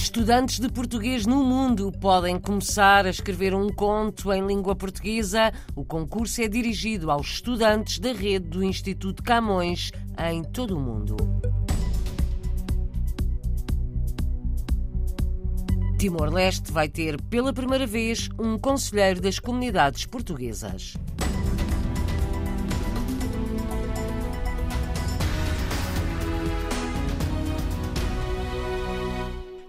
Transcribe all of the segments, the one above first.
Estudantes de português no mundo podem começar a escrever um conto em língua portuguesa. O concurso é dirigido aos estudantes da rede do Instituto Camões em todo o mundo. Timor-Leste vai ter pela primeira vez um conselheiro das comunidades portuguesas.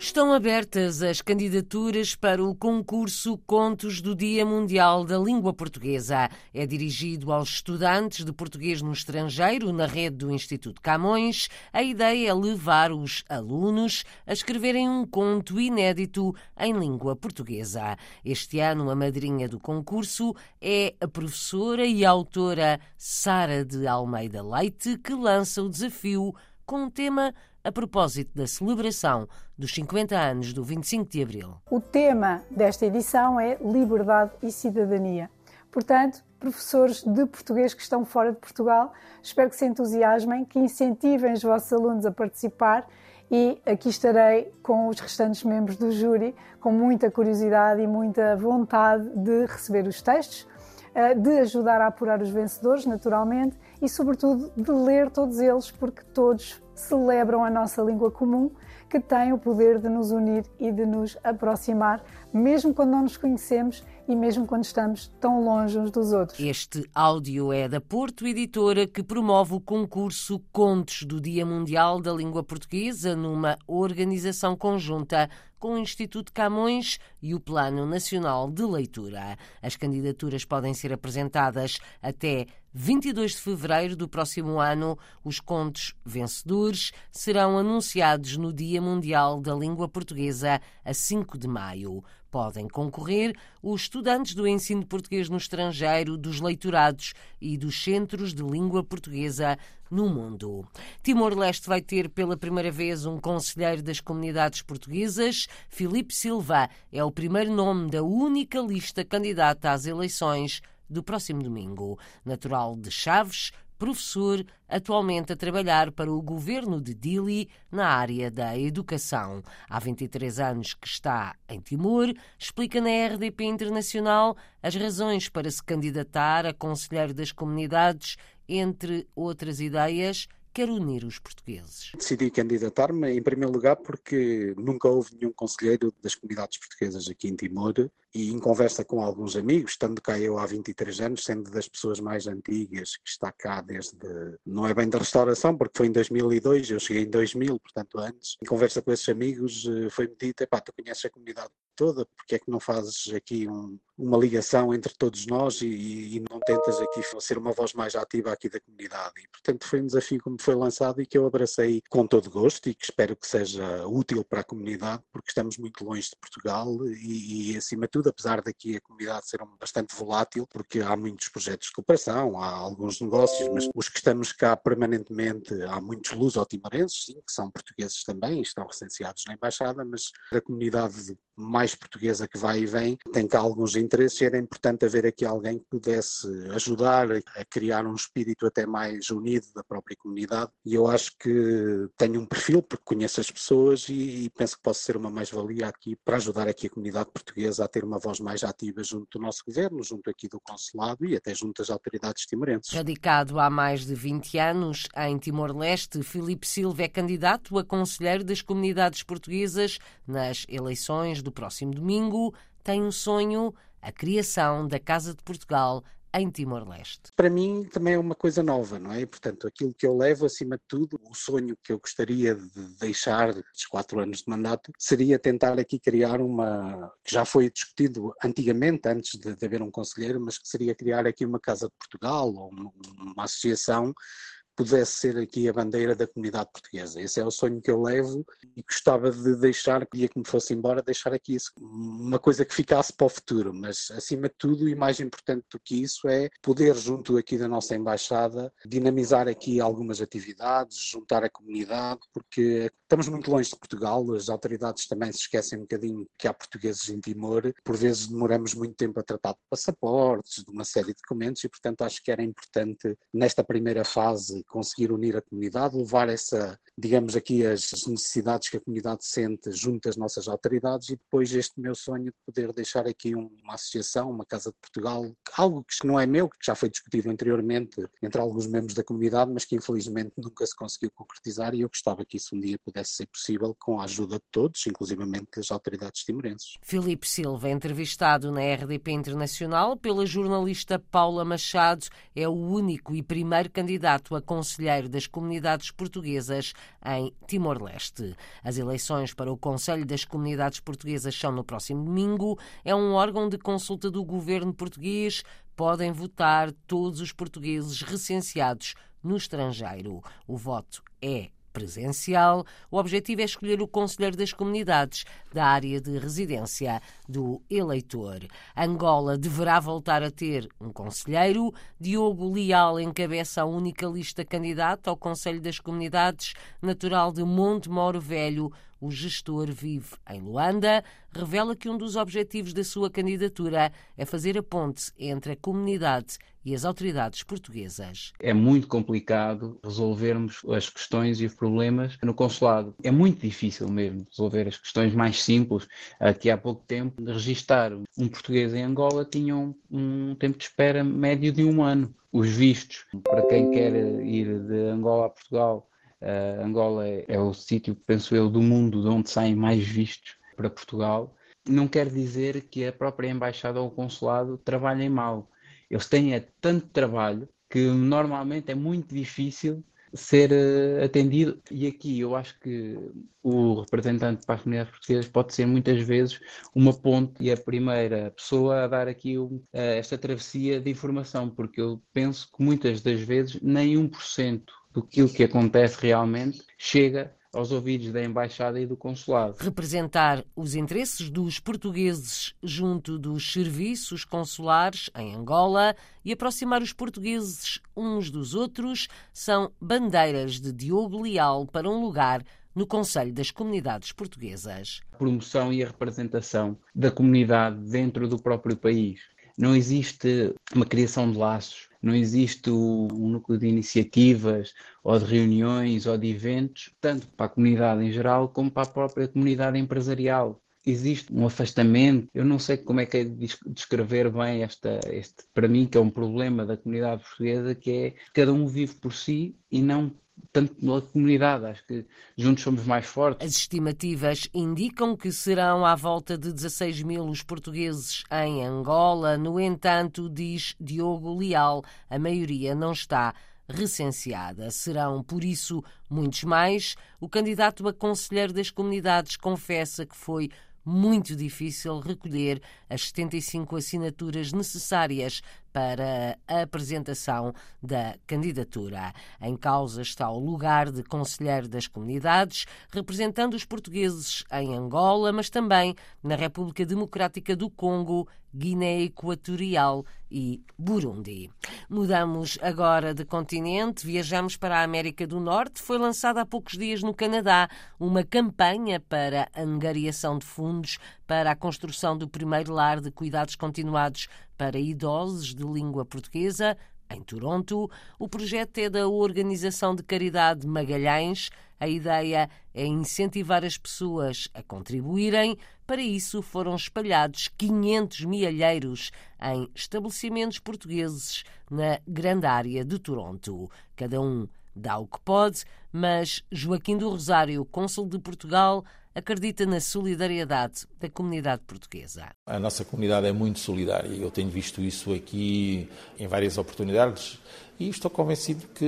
Estão abertas as candidaturas para o concurso Contos do Dia Mundial da Língua Portuguesa. É dirigido aos estudantes de português no estrangeiro, na rede do Instituto Camões. A ideia é levar os alunos a escreverem um conto inédito em língua portuguesa. Este ano, a madrinha do concurso é a professora e autora Sara de Almeida Leite, que lança o desafio com um tema a propósito da celebração dos 50 anos do 25 de Abril. O tema desta edição é Liberdade e Cidadania. Portanto, professores de português que estão fora de Portugal, espero que se entusiasmem, que incentivem os vossos alunos a participar e aqui estarei com os restantes membros do júri com muita curiosidade e muita vontade de receber os textos, eh, de ajudar a apurar os vencedores, naturalmente, e, sobretudo, de ler todos eles, porque todos celebram a nossa língua comum, que tem o poder de nos unir e de nos aproximar, mesmo quando não nos conhecemos e mesmo quando estamos tão longe uns dos outros. Este áudio é da Porto Editora, que promove o concurso Contos do Dia Mundial da Língua Portuguesa numa organização conjunta com o Instituto Camões e o Plano Nacional de Leitura. As candidaturas podem ser apresentadas até 22 de fevereiro do próximo ano. Os contos vencedores serão anunciados no Dia Mundial da Língua Portuguesa, a 5 de maio. Podem concorrer os estudantes do ensino português no estrangeiro, dos leitorados e dos centros de língua portuguesa no mundo. Timor-Leste vai ter pela primeira vez um conselheiro das comunidades portuguesas. Filipe Silva é o primeiro nome da única lista candidata às eleições do próximo domingo. Natural de Chaves, professor, atualmente a trabalhar para o governo de Dili na área da educação. Há 23 anos que está em Timor, explica na RDP Internacional as razões para se candidatar a conselheiro das comunidades, entre outras ideias quer unir os portugueses? Decidi candidatar-me, em primeiro lugar, porque nunca houve nenhum conselheiro das comunidades portuguesas aqui em Timor e em conversa com alguns amigos, estando cá eu há 23 anos, sendo das pessoas mais antigas, que está cá desde, não é bem da restauração, porque foi em 2002, eu cheguei em 2000, portanto antes, em conversa com esses amigos eh, foi-me dito, pá, tu conheces a comunidade toda, porque é que não fazes aqui um, uma ligação entre todos nós e, e, não tentas aqui ser uma voz mais ativa aqui da comunidade. E, portanto, foi um desafio que me foi lançado e que eu abracei com todo gosto e que espero que seja útil para a comunidade, porque estamos muito longe de Portugal e, e acima de tudo, apesar daqui a comunidade ser bastante volátil, porque há muitos projetos de cooperação, há alguns negócios, mas os que estamos cá permanentemente, há muitos luso-timorenses, sim, que são portugueses também, estão recenseados na Embaixada, mas a comunidade mais portuguesa que vai e vem, tem cá alguns interesses e era importante haver aqui alguém que pudesse ajudar a criar um espírito até mais unido da própria comunidade. E eu acho que tenho um perfil porque conheço as pessoas e penso que posso ser uma mais-valia aqui para ajudar aqui a comunidade portuguesa a ter uma voz mais ativa junto do nosso governo, junto aqui do consulado e até junto das autoridades timorenses. Radicado há mais de 20 anos em Timor-Leste, Filipe Silva é candidato a conselheiro das comunidades portuguesas nas eleições do próximo domingo, tem um sonho, a criação da Casa de Portugal em Timor-Leste. Para mim também é uma coisa nova, não é? Portanto, aquilo que eu levo acima de tudo, o sonho que eu gostaria de deixar dos quatro anos de mandato, seria tentar aqui criar uma, que já foi discutido antigamente, antes de, de haver um conselheiro, mas que seria criar aqui uma Casa de Portugal ou uma, uma associação pudesse ser aqui a bandeira da comunidade portuguesa. Esse é o sonho que eu levo e gostava de deixar, que dia que me fosse embora, deixar aqui isso, uma coisa que ficasse para o futuro, mas acima de tudo e mais importante do que isso é poder, junto aqui da nossa embaixada, dinamizar aqui algumas atividades, juntar a comunidade, porque estamos muito longe de Portugal, as autoridades também se esquecem um bocadinho que há portugueses em Timor, por vezes demoramos muito tempo a tratar de passaportes, de uma série de documentos e portanto acho que era importante nesta primeira fase conseguir unir a comunidade, levar essa, digamos aqui, as necessidades que a comunidade sente junto às nossas autoridades e depois este meu sonho de poder deixar aqui uma associação, uma Casa de Portugal, algo que não é meu, que já foi discutido anteriormente entre alguns membros da comunidade, mas que infelizmente nunca se conseguiu concretizar e eu gostava que isso um dia pudesse ser possível com a ajuda de todos, inclusivamente das autoridades timorenses. Filipe Silva, entrevistado na RDP Internacional pela jornalista Paula Machado, é o único e primeiro candidato a conselheiro das comunidades portuguesas em Timor-Leste. As eleições para o Conselho das Comunidades Portuguesas são no próximo domingo. É um órgão de consulta do governo português. Podem votar todos os portugueses recenseados no estrangeiro. O voto é presencial. O objetivo é escolher o conselheiro das comunidades da área de residência do eleitor. Angola deverá voltar a ter um conselheiro. Diogo Leal encabeça a única lista candidata ao Conselho das Comunidades, natural de Monte Moro Velho. O gestor vive em Luanda, revela que um dos objetivos da sua candidatura é fazer a ponte entre a comunidade e as autoridades portuguesas. É muito complicado resolvermos as questões e os problemas no consulado. É muito difícil mesmo resolver as questões mais simples. Aqui há pouco tempo, de registar um português em Angola tinha um, um tempo de espera médio de um ano. Os vistos, para quem quer ir de Angola a Portugal, Uh, Angola é, é o sítio, penso eu, do mundo de onde saem mais vistos para Portugal. Não quer dizer que a própria embaixada ou o consulado trabalhem mal. Eles têm é, tanto trabalho que normalmente é muito difícil ser uh, atendido. E aqui eu acho que o representante para as comunidades portuguesas pode ser muitas vezes uma ponte e a primeira pessoa a dar aqui uh, esta travessia de informação, porque eu penso que muitas das vezes nem 1% do que acontece realmente chega aos ouvidos da embaixada e do consulado. Representar os interesses dos portugueses junto dos serviços consulares em Angola e aproximar os portugueses uns dos outros são bandeiras de Diogo Leal para um lugar no Conselho das Comunidades Portuguesas. A promoção e a representação da comunidade dentro do próprio país. Não existe uma criação de laços não existe um núcleo de iniciativas ou de reuniões ou de eventos, tanto para a comunidade em geral como para a própria comunidade empresarial. Existe um afastamento, eu não sei como é que é descrever bem esta, este, para mim, que é um problema da comunidade portuguesa, que é cada um vive por si e não tanto na comunidade. Acho que juntos somos mais fortes. As estimativas indicam que serão à volta de 16 mil os portugueses em Angola. No entanto, diz Diogo Leal, a maioria não está recenseada. Serão, por isso, muitos mais. O candidato a conselheiro das comunidades confessa que foi muito difícil recolher as 75 assinaturas necessárias para a apresentação da candidatura. Em causa está o lugar de conselheiro das comunidades, representando os portugueses em Angola, mas também na República Democrática do Congo, Guiné Equatorial e Burundi. Mudamos agora de continente, viajamos para a América do Norte. Foi lançada há poucos dias no Canadá uma campanha para angariação de fundos para a construção do primeiro lar de cuidados continuados para idosos de língua portuguesa, em Toronto. O projeto é da Organização de Caridade Magalhães. A ideia é incentivar as pessoas a contribuírem. Para isso, foram espalhados 500 milheiros em estabelecimentos portugueses na grande área de Toronto. Cada um dá o que pode, mas Joaquim do Rosário, cônsul de Portugal, acredita na solidariedade da comunidade portuguesa. A nossa comunidade é muito solidária e eu tenho visto isso aqui em várias oportunidades e estou convencido que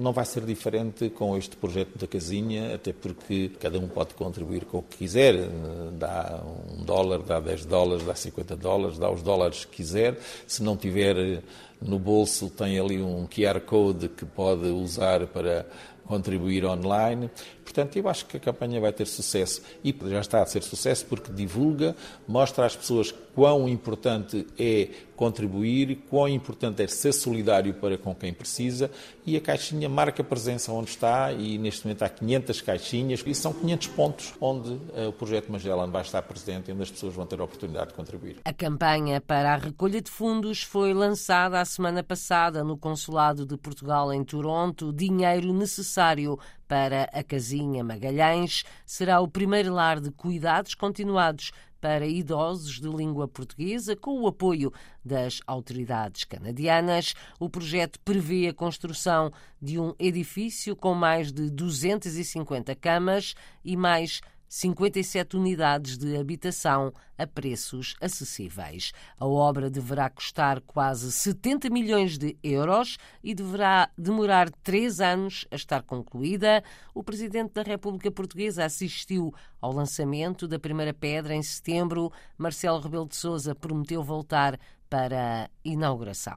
não vai ser diferente com este projeto da casinha, até porque cada um pode contribuir com o que quiser, dá um dólar, dá 10 dólares, dá 50 dólares, dá os dólares que quiser, se não tiver no bolso tem ali um QR Code que pode usar para contribuir online. Portanto, eu acho que a campanha vai ter sucesso e já está a ser sucesso porque divulga, mostra às pessoas quão importante é contribuir, quão importante é ser solidário para com quem precisa e a caixinha marca presença onde está e neste momento há 500 caixinhas e são 500 pontos onde uh, o projeto Magellan vai estar presente e onde as pessoas vão ter a oportunidade de contribuir. A campanha para a recolha de fundos foi lançada a semana passada no Consulado de Portugal em Toronto. Dinheiro necessário para a Casinha Magalhães será o primeiro lar de cuidados continuados para idosos de língua portuguesa, com o apoio das autoridades canadianas. O projeto prevê a construção de um edifício com mais de 250 camas e mais 57 unidades de habitação a preços acessíveis. A obra deverá custar quase 70 milhões de euros e deverá demorar três anos a estar concluída. O Presidente da República Portuguesa assistiu ao lançamento da primeira pedra em setembro. Marcelo Rebelo de Sousa prometeu voltar para a inauguração.